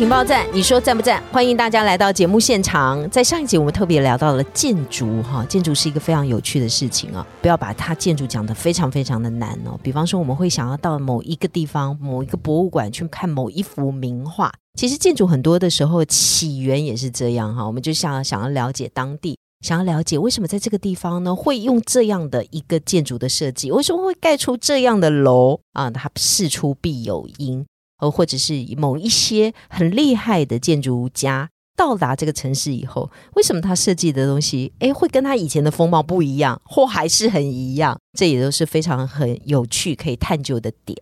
情报站，你说赞不赞？欢迎大家来到节目现场。在上一集，我们特别聊到了建筑，哈，建筑是一个非常有趣的事情啊，不要把它建筑讲得非常非常的难哦。比方说，我们会想要到某一个地方、某一个博物馆去看某一幅名画，其实建筑很多的时候起源也是这样哈。我们就想想要了解当地，想要了解为什么在这个地方呢会用这样的一个建筑的设计，为什么会盖出这样的楼啊？它事出必有因。呃，或者是某一些很厉害的建筑家到达这个城市以后，为什么他设计的东西，诶，会跟他以前的风貌不一样，或还是很一样？这也都是非常很有趣可以探究的点。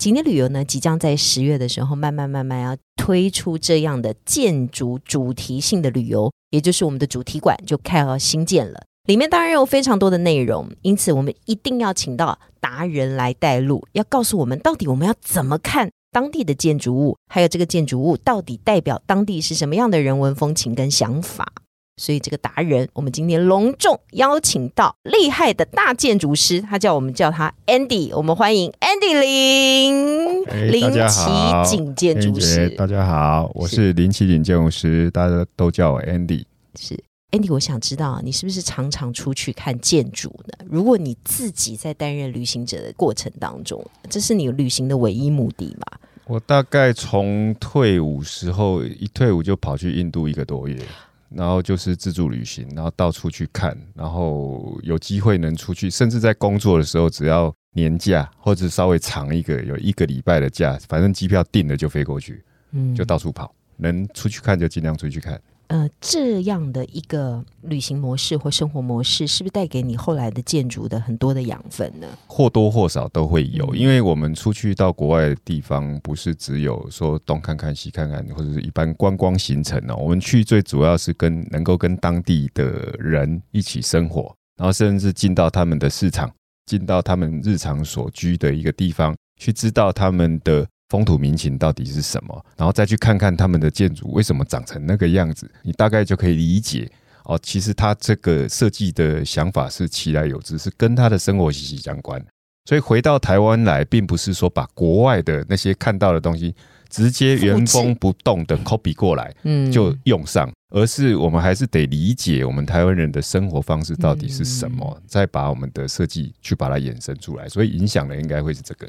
景点旅游呢，即将在十月的时候，慢慢慢慢要推出这样的建筑主题性的旅游，也就是我们的主题馆就开要新建了。里面当然有非常多的内容，因此我们一定要请到达人来带路，要告诉我们到底我们要怎么看。当地的建筑物，还有这个建筑物到底代表当地是什么样的人文风情跟想法？所以这个达人，我们今天隆重邀请到厉害的大建筑师，他叫我们叫他 Andy，我们欢迎 Andy 林林奇景建筑师。大家好，我是林奇景建筑师，大家都叫我 Andy。是。Andy，我想知道你是不是常常出去看建筑呢？如果你自己在担任旅行者的过程当中，这是你旅行的唯一目的吗？我大概从退伍时候一退伍就跑去印度一个多月，然后就是自助旅行，然后到处去看，然后有机会能出去，甚至在工作的时候，只要年假或者稍微长一个，有一个礼拜的假，反正机票订了就飞过去，嗯，就到处跑，能出去看就尽量出去看。呃，这样的一个旅行模式或生活模式，是不是带给你后来的建筑的很多的养分呢？或多或少都会有，因为我们出去到国外的地方，不是只有说东看看西看看，或者是一般观光行程哦。我们去最主要是跟能够跟当地的人一起生活，然后甚至进到他们的市场，进到他们日常所居的一个地方，去知道他们的。风土民情到底是什么？然后再去看看他们的建筑为什么长成那个样子，你大概就可以理解哦。其实他这个设计的想法是其来有之，是跟他的生活息息相关。所以回到台湾来，并不是说把国外的那些看到的东西直接原封不动的 copy 过来，嗯，就用上，而是我们还是得理解我们台湾人的生活方式到底是什么，再把我们的设计去把它衍生出来。所以影响的应该会是这个。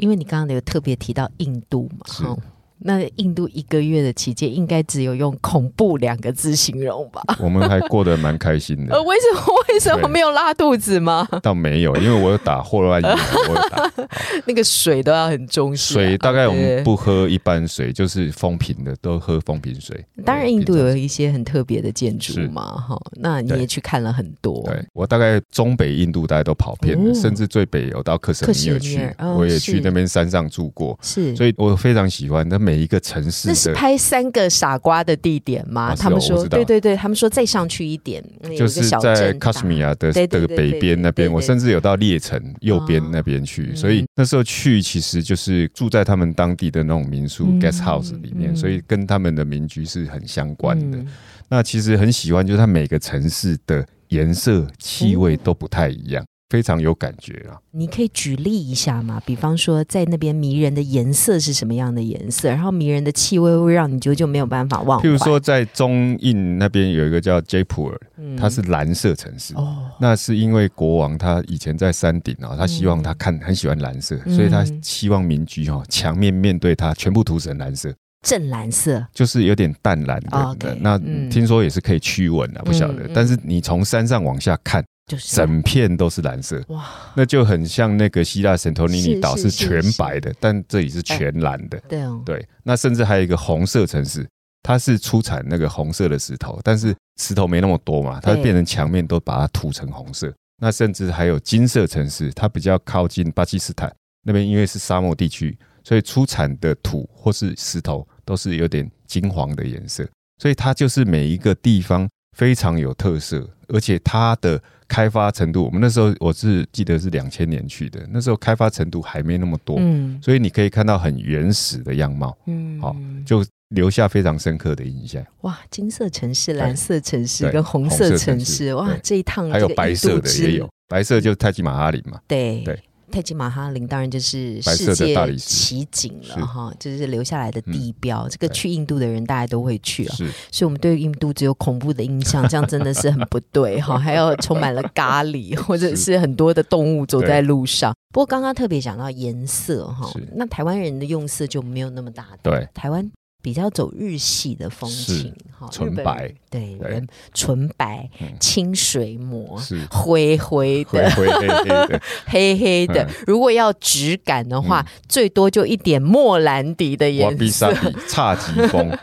因为你刚刚有特别提到印度嘛，哈。那印度一个月的期间，应该只有用恐怖两个字形容吧？我们还过得蛮开心的。呃，为什么 为什么没有拉肚子吗？倒没有，因为我有打霍乱疫苗，我打那个水都要很中性。水大概我们不喝一般水，就是风瓶的，都喝风瓶水。当然，印度有一些很特别的建筑嘛，哈。那你也去看了很多。对我大概中北印度大家都跑遍了，甚至最北有到克什米尔去，我也去那边山上住过。是，所以我非常喜欢那每一个城市，那是拍三个傻瓜的地点吗？他们说，对对对，他们说再上去一点，就是在卡什米尔的的北边那边，我甚至有到列城右边那边去，所以那时候去其实就是住在他们当地的那种民宿 guest house 里面，所以跟他们的民居是很相关的。那其实很喜欢，就是它每个城市的颜色、气味都不太一样。非常有感觉啊！你可以举例一下吗？比方说，在那边迷人的颜色是什么样的颜色？然后迷人的气味会让你久久没有办法忘。譬如说，在中印那边有一个叫 j 普尔，它是蓝色城市。哦，那是因为国王他以前在山顶啊，他希望他看很喜欢蓝色，所以他希望民居哈墙面面对他全部涂成蓝色，正蓝色，就是有点淡蓝的。那听说也是可以驱蚊啊，不晓得。但是你从山上往下看。整片都是蓝色，哇，那就很像那个希腊圣托里尼岛是全白的，但这里是全蓝的。对哦，对，那甚至还有一个红色城市，它是出产那个红色的石头，但是石头没那么多嘛，它变成墙面都把它涂成红色。那甚至还有金色城市，它比较靠近巴基斯坦那边，因为是沙漠地区，所以出产的土或是石头都是有点金黄的颜色。所以它就是每一个地方非常有特色，而且它的开发程度，我们那时候我是记得是两千年去的，那时候开发程度还没那么多，嗯。所以你可以看到很原始的样貌，嗯。好就留下非常深刻的印象。哇，金色城市、蓝色城市跟红色城城市市，哇，这一趟还有白色的也有，白色就是泰姬玛哈林嘛，对。对。泰姬玛哈林当然就是世界奇景了哈，就是留下来的地标。这个去印度的人大家都会去啊，所以我们对印度只有恐怖的印象，这样真的是很不对哈。还有充满了咖喱，或者是很多的动物走在路上。不过刚刚特别讲到颜色哈，那台湾人的用色就没有那么大胆，对，台湾比较走日系的风情哈，纯白人对纯白嗯。清水膜。是。灰灰灰的、灰黑黑的，黑黑的。嗯，如果要质感的话，最多就一点莫兰迪的瓦颜色。比萨，比侘寂风，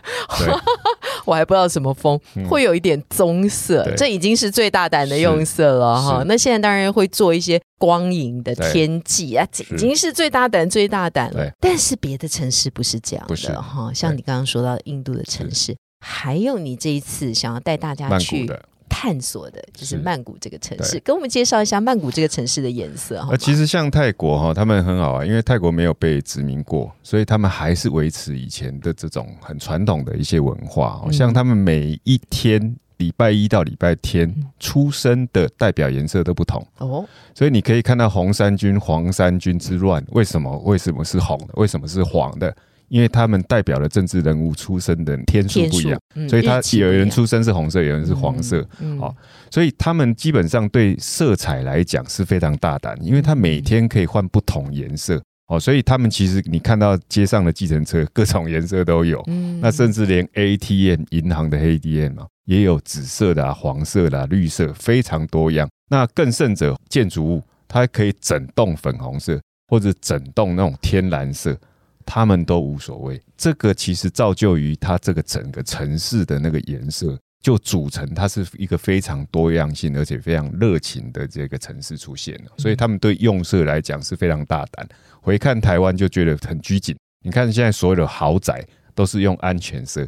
我还不知道什么风，嗯。会有一点棕色，对。这已经是最大胆的用色了哈。那现在当然会做一些光影的天际啊，这已经是最大胆、最大胆了。但是别的城市不是这样的哈，像你刚刚说到印度的城市，还有你这一次想要带大家去。探索的，就是是曼谷这个城市，对跟我们介绍一下曼谷这个城市的颜色哈。呃，其实像泰国哈，他们很好啊，因为泰国没有被殖民过，所以他们还是维持以前的这种很传统的一些文化、像他们每一天礼拜一到礼拜天嗯出生的代表颜色都不同，哦，所以你可以看到红衫军、黄衫军之乱，为什么？为什么是红的？为什么是黄的？因为他们代表的政治人物出生的天数不一样，，嗯所以他有人出生是红色，有人是黄色。，嗯好所以他们基本上对色彩来讲是非常大胆，因为他每天可以换不同颜色哦，所以他们其实你看到街上的计程车各种颜色都有，嗯那甚至连 ATM 银行的 ATM 啊也有紫色的、啊、黄色的、啊、绿色，非常多样。那更甚者，建筑物它可以整栋粉红色，或者整栋那种天蓝色。他们都无所谓，这个其实造就于它这个整个城市的那个颜色，就组成它是一个非常多样性而且非常热情的这个城市出现了。所以他们对用色来讲是非常大胆。回看台湾就觉得很拘谨。你看现在所有的豪宅都是用安全色。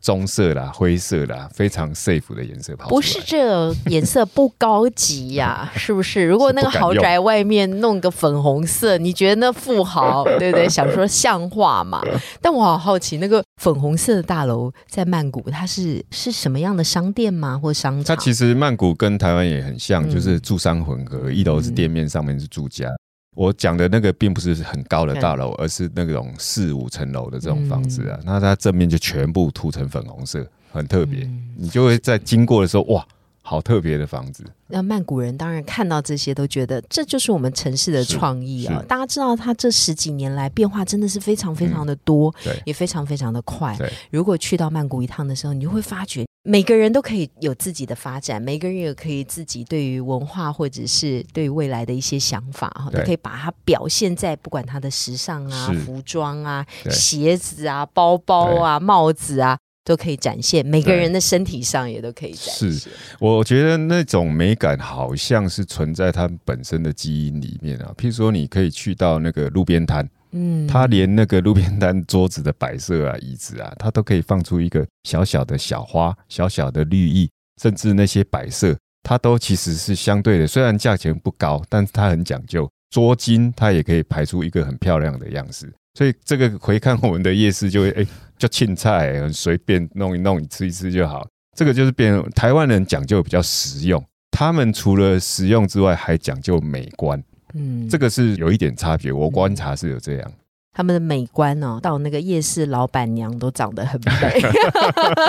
棕色啦、灰色啦，非常 safe 的颜色。不是这颜色不高级呀、是不是？如果那个豪宅外面弄个粉红色，你觉得那富豪 对不对？想说像话嘛？但我好好奇，那个粉红色的大楼在曼谷，它是是什么样的商店吗？或商场？它其实曼谷跟台湾也很像，嗯就是住商混合，一楼是店面，上面是住家。我讲的那个并不是很高的大楼，而是那种四五层楼的这种房子啊。那它正面就全部涂成粉红色，很特别。嗯你就会在经过的时候，哇，好特别的房子。那曼谷人当然看到这些都觉得这就是我们城市的创意啊！是大家知道，它这十几年来变化真的是非常非常的多，对也非常非常的快。对，如果去到曼谷一趟的时候，你就会发觉每个人都可以有自己的发展，每个人也可以自己对于文化或者是对于未来的一些想法哈，对都可以把它表现在不管他的时尚啊、服装啊、鞋子啊、包包啊、帽子啊。都可以展现，每个人的身体上也都可以展现。是我觉得那种美感好像是存在它本身的基因里面啊。譬如说，你可以去到那个路边摊，嗯它连那个路边摊桌子的摆设啊、椅子啊，它都可以放出一个小小的小花、小小的绿意，甚至那些摆设，它都其实是相对的。虽然价钱不高，但是它很讲究，桌巾它也可以排出一个很漂亮的样式。所以这个回看我们的夜市就会哎，就青菜很随便弄一弄，吃一吃就好。这个就是变台湾人讲究比较实用，他们除了实用之外，还讲究美观。嗯这个是有一点差别，我观察是有这样。他们的美观哦，到那个夜市老板娘都长得很美，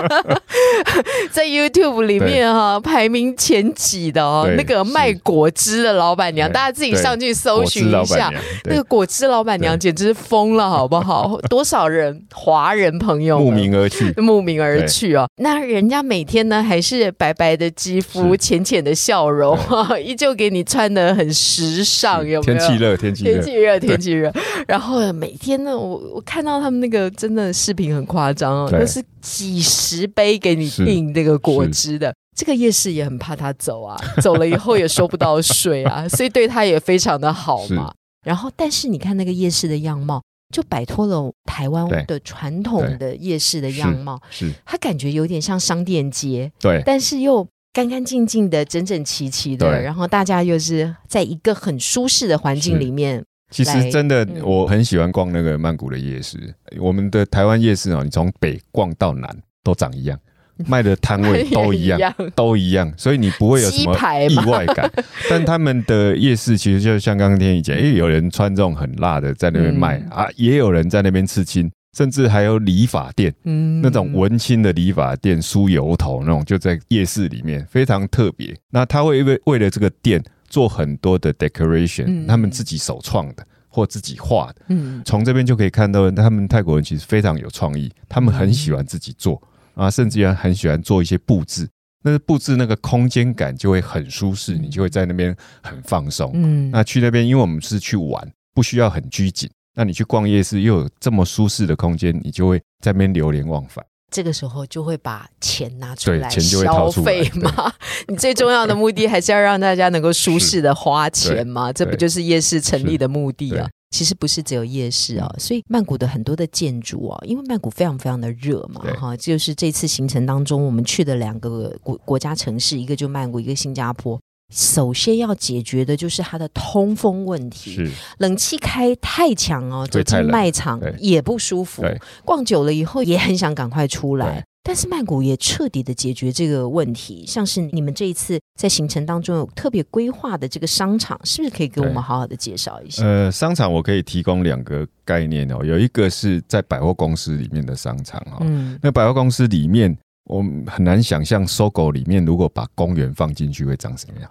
在 YouTube 里面哈、排名前几的哦，那个卖果汁的老板娘，大家自己上去搜寻一下。那个果汁老板娘简直是疯了，好不好？多少人华人朋友慕名而去。慕名而去哦。那人家每天呢还是白白的肌肤、是。浅浅的笑容，依旧给你穿的很时尚，有没有？天气热，天气热，天气热，天气热。然后每天呢，我我看到他们那个真的视频很夸张哦，对。都是几十杯给你订这个果汁的。这个夜市也很怕他走啊，走了以后也收不到税啊，所以对他也非常的好嘛。然后，但是你看那个夜市的样貌，就摆脱了台湾的传统的夜市的样貌，是它感觉有点像商店街，对。但是又干干净净的、整整齐齐的，然后大家又是在一个很舒适的环境里面，其来实真的嗯，我很喜欢逛那个曼谷的夜市。我们的台湾夜市哦，你从北逛到南都长一样，卖的摊位都 一样，都一样，所以你不会有什么意外感。但他们的夜市其实就像刚刚天宇讲，诶，有人穿这种很辣的在那边卖、嗯啊，也有人在那边刺青，甚至还有理发店。嗯那种文青的理发店梳油头那种，就在夜市里面，非常特别。那他会为为了这个店做很多的 decoration，、嗯他们自己首创的或自己画的。嗯从这边就可以看到，他们泰国人其实非常有创意，他们很喜欢自己做啊，甚至于很喜欢做一些布置。那个布置那个空间感就会很舒适，你就会在那边很放松。嗯那去那边，因为我们是去玩，不需要很拘谨。那你去逛夜市，又有这么舒适的空间，你就会在那边流连忘返。这个时候就会把钱拿出来消费嘛。你最重要的目的还是要让大家能够舒适的花钱嘛，这不就是夜市成立的目的啊？其实不是只有夜市啊，所以曼谷的很多的建筑啊，因为曼谷非常非常的热嘛，哈，就是这次行程当中我们去的两个国国家城市，一个就曼谷，一个新加坡。首先要解决的就是它的通风问题，是，冷气开太强哦，走进卖场也不舒服。对，逛久了以后也很想赶快出来。对。但是曼谷也彻底的解决这个问题，像是你们这一次在行程当中有特别规划的这个商场，是不是可以给我们好好的介绍一下？呃，商场我可以提供两个概念哦，有一个是在百货公司里面的商场哦，嗯那百货公司里面，我们很难想象搜狗里面如果把公园放进去会长什么样。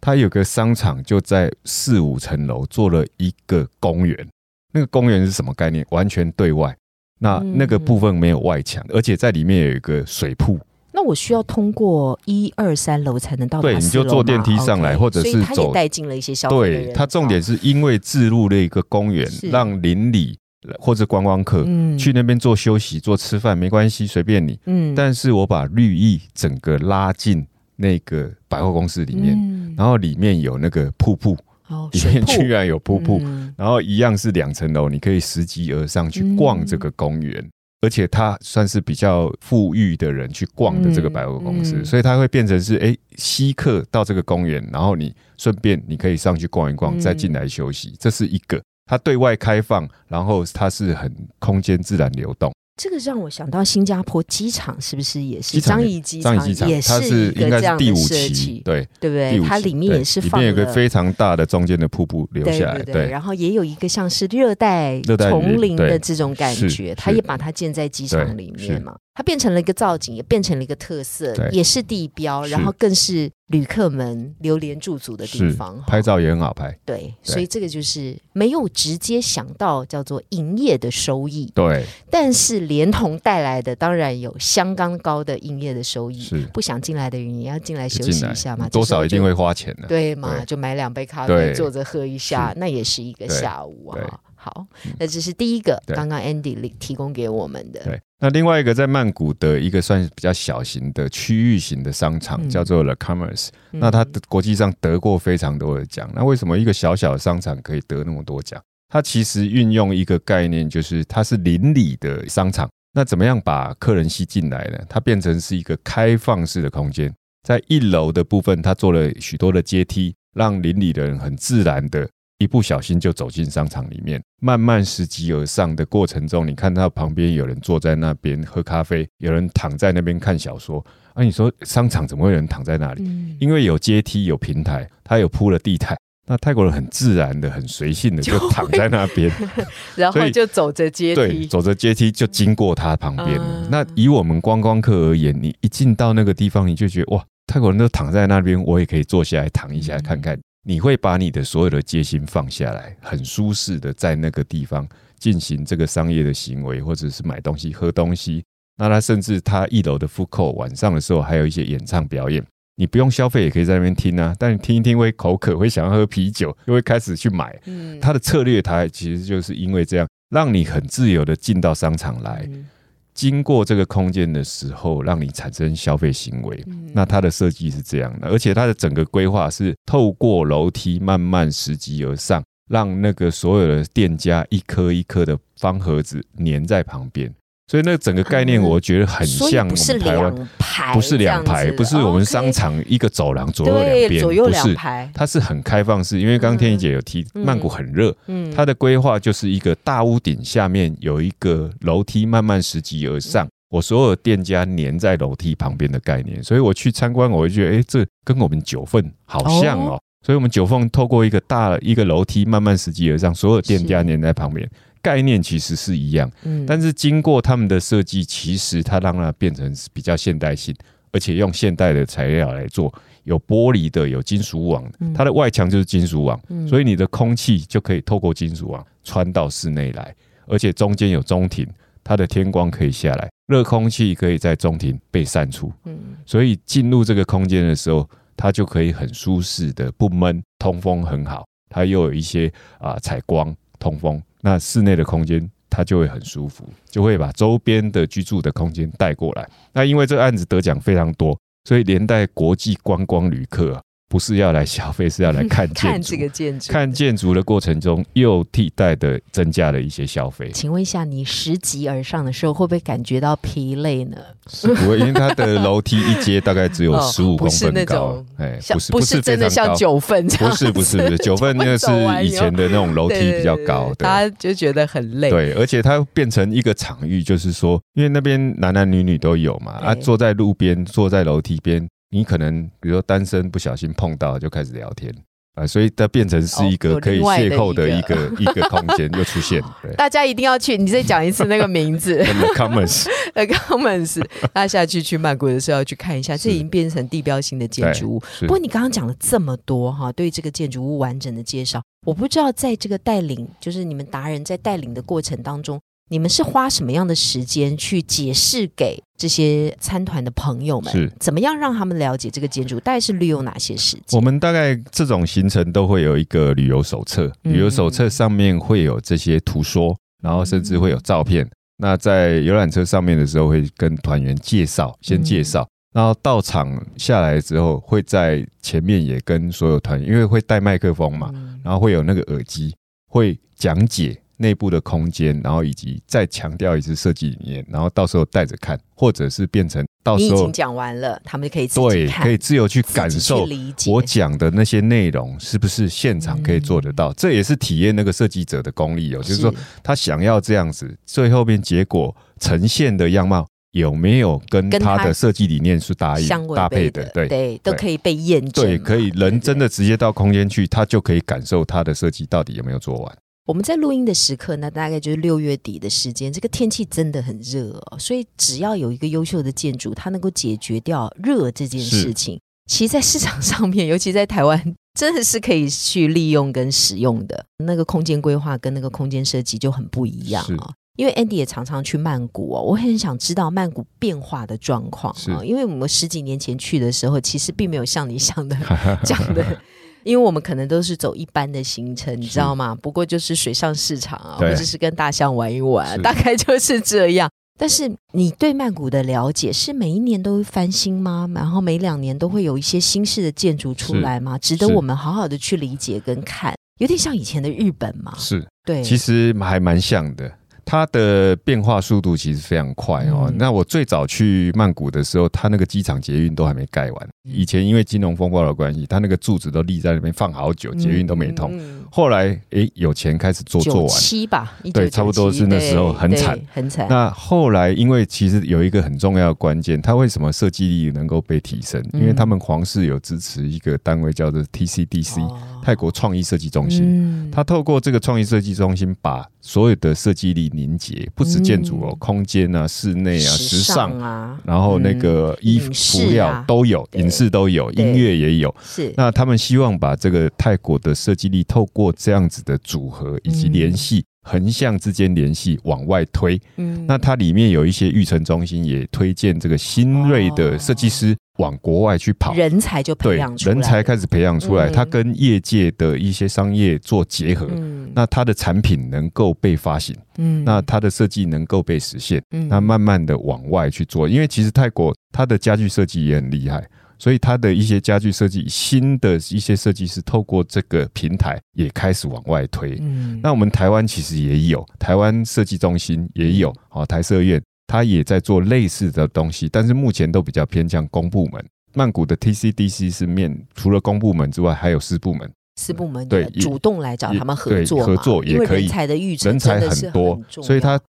它有个商场就在四五层楼做了一个公园，那个公园是什么概念？完全对外，那嗯。那个部分没有外墙，而且在里面有一个水铺，那我需要通过一二三楼才能到对你就坐电梯上来或者是走带进了一些消费对，它重点是因为置入了一个公园，让邻里或者观光客嗯。去那边做休息、做吃饭没关系，随便你。嗯。但是我把绿意整个拉进那个百货公司里面，嗯。然后里面有那个瀑布，里哦里面居然有瀑布，嗯。然后一样是两层楼，你可以拾级而上去逛这个公园。而且它算是比较富裕的人去逛的这个百货公司，所以它会变成是哎稀客到这个公园，然后你顺便你可以上去逛一逛，嗯。再进来休息，这是一个。它对外开放，然后它是很空间自然流动。这个让我想到新加坡机场是不是也是樟宜机场也，是应该第五期对，对不对？它里面也是放里面有个了非常大的中间的瀑布流对下来，对对，然后也有一个像是热带丛林的对这种感是觉，它也把它建在机场对里面嘛，它变成了一个造景，也变成了一个特色，也是地标，然后更是旅客们流连驻足的地方。拍照也很好拍，对，所以这个就是没有直接想到叫做营业的收益，对，但是连同带来的当然有相当高的营业的收益。是不想进来的人也要进来休息一下嘛，多少一定会花钱的。对嘛，对就买两杯咖啡，坐着喝一下，那也是一个下午对啊。好，那这是第一个，对刚刚 Andy 提供给我们的。对，那另外一个在曼谷的一个算是比较小型的区域型的商场，嗯叫做 The Commerce。嗯那它的国际上得过非常多的奖。那为什么一个小小的商场可以得那么多奖？它其实运用一个概念，就是它是邻里的商场。那怎么样把客人吸进来呢？它变成是一个开放式的空间，在一楼的部分，它做了许多的阶梯，让邻里的人很自然的。一不小心就走进商场里面，慢慢拾级而上的过程中，你看到旁边有人坐在那边喝咖啡，有人躺在那边看小说。啊，你说商场怎么会有人躺在那里？嗯，因为有阶梯、有平台，它有铺了地毯。那泰国人很自然的、很随性的就就躺在那边，然后就走着阶对，梯，走着阶梯就经过他旁边了。嗯那以我们观光客而言，你一进到那个地方，你就觉得哇，泰国人都躺在那边，我也可以坐下来躺一下嗯看看。你会把你的所有的戒心放下来，很舒适的在那个地方进行这个商业的行为，或者是买东西、喝东西。那他甚至他一楼的 o d 晚上的时候还有一些演唱表演，你不用消费也可以在那边听啊。但你听一听会口渴，会想要喝啤酒，又会开始去买。嗯他的策略，他其实就是因为这样，让你很自由的进到商场来，嗯经过这个空间的时候，让你产生消费行为。嗯那它的设计是这样的，而且它的整个规划是透过楼梯慢慢拾级而上，让那个所有的店家一颗一颗的方盒子粘在旁边。所以那整个概念，嗯。我觉得很像我们台湾，不是两排，不是我们商场一个走廊左右两对边，左右不是，两排，它是很开放式。因为刚刚天怡姐有提，嗯曼谷很热，嗯。它的规划就是一个大屋顶下面有一个楼梯，慢慢拾级而上。我所有店家粘在楼梯旁边的概念，所以我去参观，我会觉得，哎、这跟我们九份好像哦。所以，我们九凤透过一个大一个楼梯慢慢拾级而上，所有店家是。粘在旁边，概念其实是一样。嗯。但是经过他们的设计，其实它让它变成比较现代性，而且用现代的材料来做，有玻璃的，有金属网，嗯。它的外墙就是金属网，嗯。所以你的空气就可以透过金属网穿到室内来，而且中间有中庭，它的天光可以下来，热空气可以在中庭被散出，嗯。所以进入这个空间的时候，它就可以很舒适的不闷，通风很好，它又有一些啊采光通风，那室内的空间它就会很舒服，就会把周边的居住的空间带过来。那因为这个案子得奖非常多，所以连带国际观光旅客、不是要来消费，是要来 看建筑看这。个建筑，看建筑的过程中，又替代的增加了一些消费，请问一下，你拾级而上的时候，会不会感觉到疲累呢？是不会，因为它的楼梯一阶大概只有哦十五公分高，哎，像不是不是真的像九份这样，不是不是不是，九份那个是以前的那种楼梯比较高的，大家就觉得很累。对，而且它变成一个场域，就是说，因为那边男男女女都有嘛，啊，坐在路边，坐在楼梯边，你可能比如说单身不小心碰到就开始聊天啊，所以它变成是一个可以邂逅的一一个 一个空间又出现，对。大家一定要去，你再讲一次那个名字，The Commons，，The Commons。大家下去去曼谷的时候要去看一下，这已经变成地标性的建筑物。不过你刚刚讲了这么多哈，对这个建筑物完整的介绍，我不知道在这个带领，就是你们达人在带领的过程当中，你们是花什么样的时间去解释给这些参团的朋友们？是怎么样让他们了解这个建筑？大概是利用哪些时间？我们大概这种行程都会有一个旅游手册，嗯旅游手册上面会有这些图说，然后甚至会有照片。那在游览车上面的时候，会跟团员介绍，先介绍，然后到场下来之后，会在前面也跟所有团员，因为会带麦克风嘛，嗯然后会有那个耳机，会讲解内部的空间，然后以及再强调一次设计理念，然后到时候带着看，或者是变成到时候你已经讲完了，他们就可以自己对，可以自由去感受我讲的那些内容是不是现场可以做得嗯到？这也是体验那个设计者的功力哦，就是说他想要这样子，最后面结果呈现的样貌有没有跟跟他他的设计理念是搭搭配的，对对，都可以被验证。对，可以人真的直接到空间去，他就可以感受他的设计到底有没有做完。我们在录音的时刻呢，大概就是六月底的时间，这个天气真的很热哦，所以只要有一个优秀的建筑，它能够解决掉热这件事情，其实 在市场上面，尤其在台湾，真的是可以去利用跟使用的。那个空间规划跟那个空间设计就很不一样是啊、因为 Andy 也常常去曼谷哦，我很想知道曼谷变化的状况是啊，因为我们十几年前去的时候，其实并没有像你想的 讲的。因为我们可能都是走一般的行程，你知道吗？不过就是水上市场啊，或者是跟大象玩一玩，是大概就是这样。但是你对曼谷的了解是每一年都会翻新吗？然后每两年都会有一些新式的建筑出来吗？值得我们好好的去理解跟看，有点像以前的日本嘛。是，对，其实还蛮像的。它的变化速度其实非常快哦。嗯那我最早去曼谷的时候，它那个机场捷运都还没盖完。嗯以前因为金融风暴的关系，它那个柱子都立在那边放好久，捷运都没通。嗯。后来诶有钱开始做做完。七吧，对差不多是那时候很惨很惨。那后来，因为其实有一个很重要的关键，它为什么设计力能够被提升？因为他们皇室有支持一个单位叫做 TCDC、哦泰国创意设计中心。嗯它透过这个创意设计中心，把所有的设计力凝结，不止建筑哦，嗯。空间啊、室内啊、时尚，啊，然后那个衣服、料都有，对。影视都有，音乐也有。是。那他们希望把这个泰国的设计力，透过这样子的组合以及联系。横向之间联系往外推，嗯。那它里面有一些育成中心也推荐这个新锐的设计师往国外去跑，人才就培养出来，人才开始培养出来，嗯。它跟业界的一些商业做结合，嗯。那他的产品能够被发行，嗯。那他的设计能够被实现，嗯。那慢慢的往外去做，因为其实泰国它的家具设计也很厉害。所以它的一些家具设计，新的一些设计师透过这个平台也开始往外推。嗯，那我们台湾其实也有，台湾设计中心也有，哦，台设院它也在做类似的东西，但是目前都比较偏向公部门。曼谷的 TCDC 是面除了公部门之外，还有私部门，私部门对主动来找他们合作，合作也可以人才的育成人才真的是很多，重所以它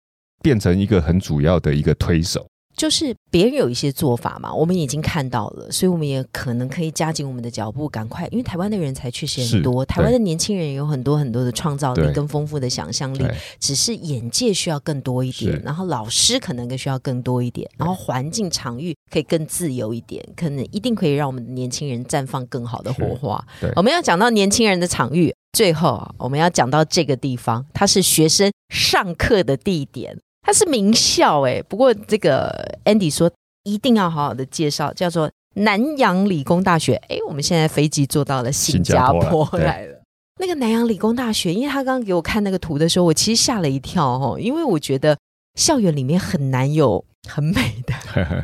变成一个很主要的一个推手。就是别人有一些做法嘛，我们已经看到了，所以我们也可能可以加紧我们的脚步，赶快，因为台湾的人才确实很多，台湾的年轻人也有很多很多的创造力跟丰富的想象力，只是眼界需要更多一点，然后老师可能更需要更多一点，然后环境场域可以更自由一点，可能一定可以让我们的年轻人绽放更好的火花。我们要讲到年轻人的场域，最后啊，我们要讲到这个地方，它是学生上课的地点，它是名校哎。不过这个 Andy 说一定要好好的介绍，叫做南洋理工大学。哎，我们现在飞机坐到了新加坡来了。那个南洋理工大学，因为他刚刚给我看那个图的时候，我其实吓了一跳哦，因为我觉得校园里面很难有很美的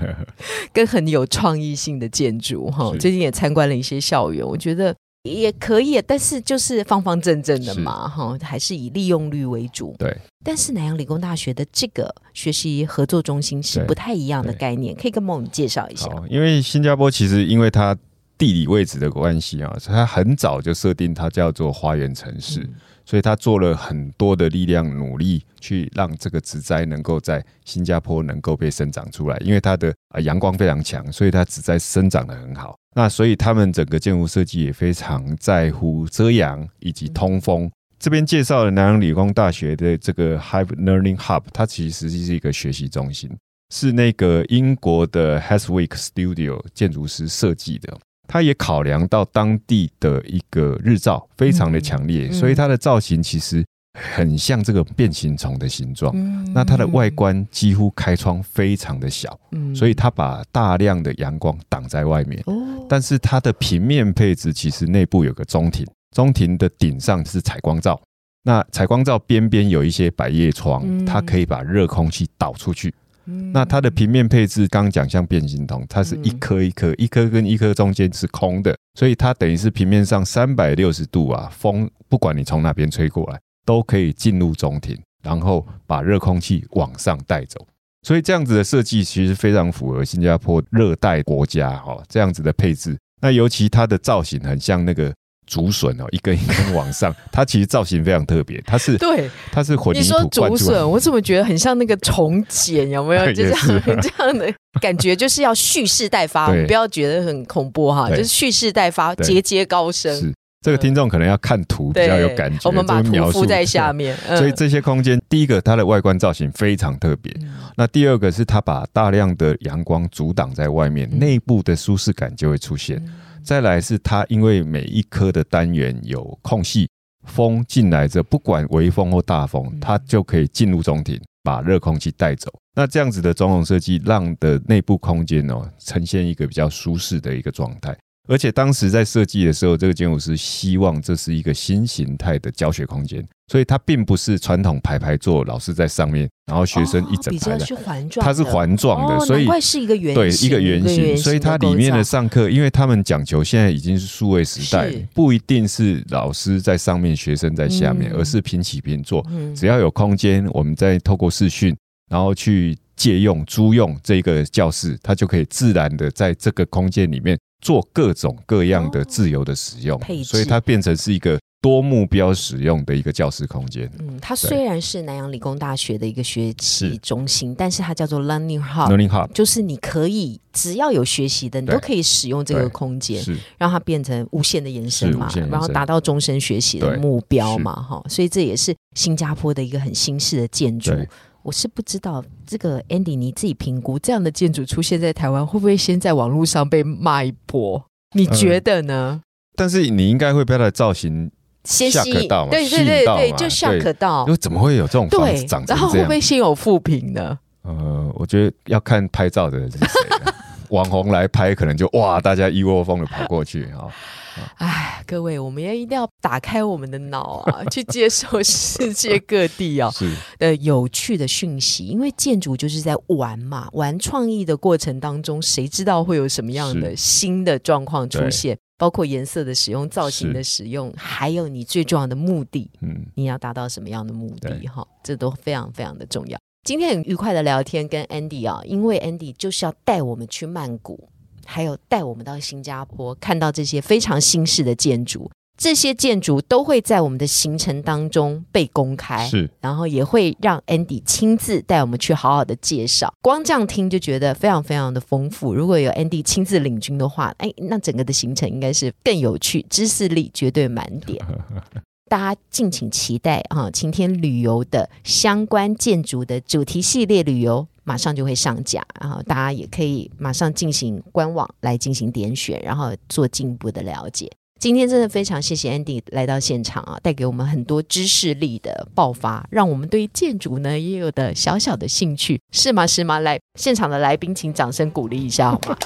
跟很有创意性的建筑哈。是最近也参观了一些校园，我觉得也可以，但是就是方方正正的嘛哈，还是以利用率为主。对，但是南洋理工大学的这个学习合作中心是不太一样的概念，可以跟我们介绍一下。好，因为新加坡其实因为它地理位置的关系啊，它很早就设定它叫做花园城市，嗯所以它做了很多的力量努力去让这个植栽能够在新加坡能够被生长出来，因为它的啊阳光非常强，所以它植栽生长的很好。那所以他们整个建筑设计也非常在乎遮阳以及通风。这边介绍了南洋理工大学的这个 Hive Learning Hub，它其实是一个学习中心，是那个英国的 Haswick Studio 建筑师设计的。它也考量到当地的一个日照非常的强烈，嗯所以它的造型其实很像这个变形虫的形状。嗯。那它的外观几乎开窗非常的小，嗯。所以它把大量的阳光挡在外面。哦，但是它的平面配置其实内部有个中庭，中庭的顶上是采光罩，那采光罩边边有一些百叶窗，嗯。它可以把热空气导出去。嗯。那它的平面配置刚讲像变形筒，它是一嗯颗一颗，一颗跟一颗中间是空的，所以它等于是平面上三百六十度啊，风不管你从哪边吹过来，都可以进入中庭，然后把热空气往上带走。所以这样子的设计其实非常符合新加坡热带国家哈这样子的配置。那尤其它的造型很像那个竹笋哦，一根一根往上，它其实造型非常特别，它是对，它是混凝你说土灌出来竹笋，我怎么觉得很像那个重茧？有没有？就这样是 这样的感觉，就是要蓄势待发。我们不要觉得很恐怖哈，就是蓄势待发，对节节高升。是这个听众可能要看图比对，较有感觉，我们把图附在下面，嗯 所以这些空间，第一个它的外观造型非常特别，嗯。那第二个是它把大量的阳光阻挡在外面，嗯。内部的舒适感就会出现。再来是它因为每一颗的单元有空隙，风进来着，不管微风或大风，嗯。它就可以进入中庭，把热空气带走。那这样子的装潢设计，让的内部空间哦呈现一个比较舒适的一个状态。而且当时在设计的时候，这个建筑师希望这是一个新形态的教学空间，所以它并不是传统排排坐，老师在上面，然后学生一整排的，哦是环状，它是环状的，哦所以难怪是一个圆对一个圆形，所以它里面的上课，因为他们讲求现在已经是数位时代，不一定是老师在上面，学生在下面，嗯。而是平起平坐，嗯。只要有空间，我们再透过视讯，然后去借用、租用这个教室，它就可以自然的在这个空间里面做各种各样的自由的使用，哦所以它变成是一个多目标使用的一个教室空间。嗯，它虽然是南洋理工大学的一个学习中心，但是它叫做 Learning Hub，Learning Hub 就是你可以只要有学习的，你都可以使用这个空间，是。让它变成无限的延伸嘛然后达到终身学习的目标嘛，哈，所以这也是新加坡的一个很新式的建筑对。我是不知道这个 Andy 你自己评估这样的建筑出现在台湾，会不会先在网络上被骂一波？你嗯觉得呢？但是你应该会被它的造型，先吸到嘛对对对对，就吓对可到因，为怎么会有这种房子对长，成然后会？不会先有负评呢？呃，我觉得要看拍照的人是谁啊网红来拍，可能就哇，大家一窝蜂的跑过去啊。哎，各位，我们要一定要打开我们的脑啊，去接受世界各地啊 是的有趣的讯息。因为建筑就是在玩嘛，玩创意的过程当中，谁知道会有什么样的新的状况出现？包括颜色的使用、造型的使用，还有你最重要的目的，嗯，你要达到什么样的目的？哈，这都非常非常的重要。今天很愉快的聊天跟 Andy 啊，因为 Andy 就是要带我们去曼谷，还有带我们到新加坡，看到这些非常新式的建筑。这些建筑都会在我们的行程当中被公开，是然后也会让 Andy 亲自带我们去好好的介绍。光这样听就觉得非常非常的丰富。如果有 Andy 亲自领军的话，哎，那整个的行程应该是更有趣，知识力绝对满点。大家敬请期待啊！晴天旅游的相关建筑的主题系列旅游马上就会上架，然后大家也可以马上进行官网来进行点选，然后做进一步的了解。今天真的非常谢谢 Andy 来到现场啊，带给我们很多知识力的爆发，让我们对建筑呢也有的小小的兴趣，是吗？是吗？来，现场的来宾请掌声鼓励一下好吗？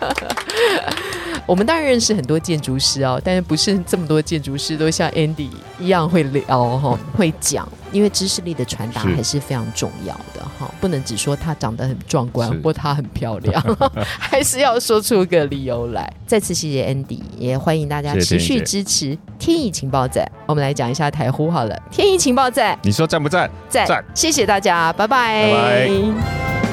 我们当然认识很多建筑师哦，但是不是这么多建筑师都像 Andy 一样会聊哈、会讲，因为知识力的传达还是非常重要的哈、不能只说她长得很壮观或她很漂亮，还是要说出个理由来。再次谢谢 Andy，也欢迎大家持续支持天意情报站。我们来讲一下台呼好了，天意情报站你说赞不赞？赞赞，谢谢大家，拜拜。拜拜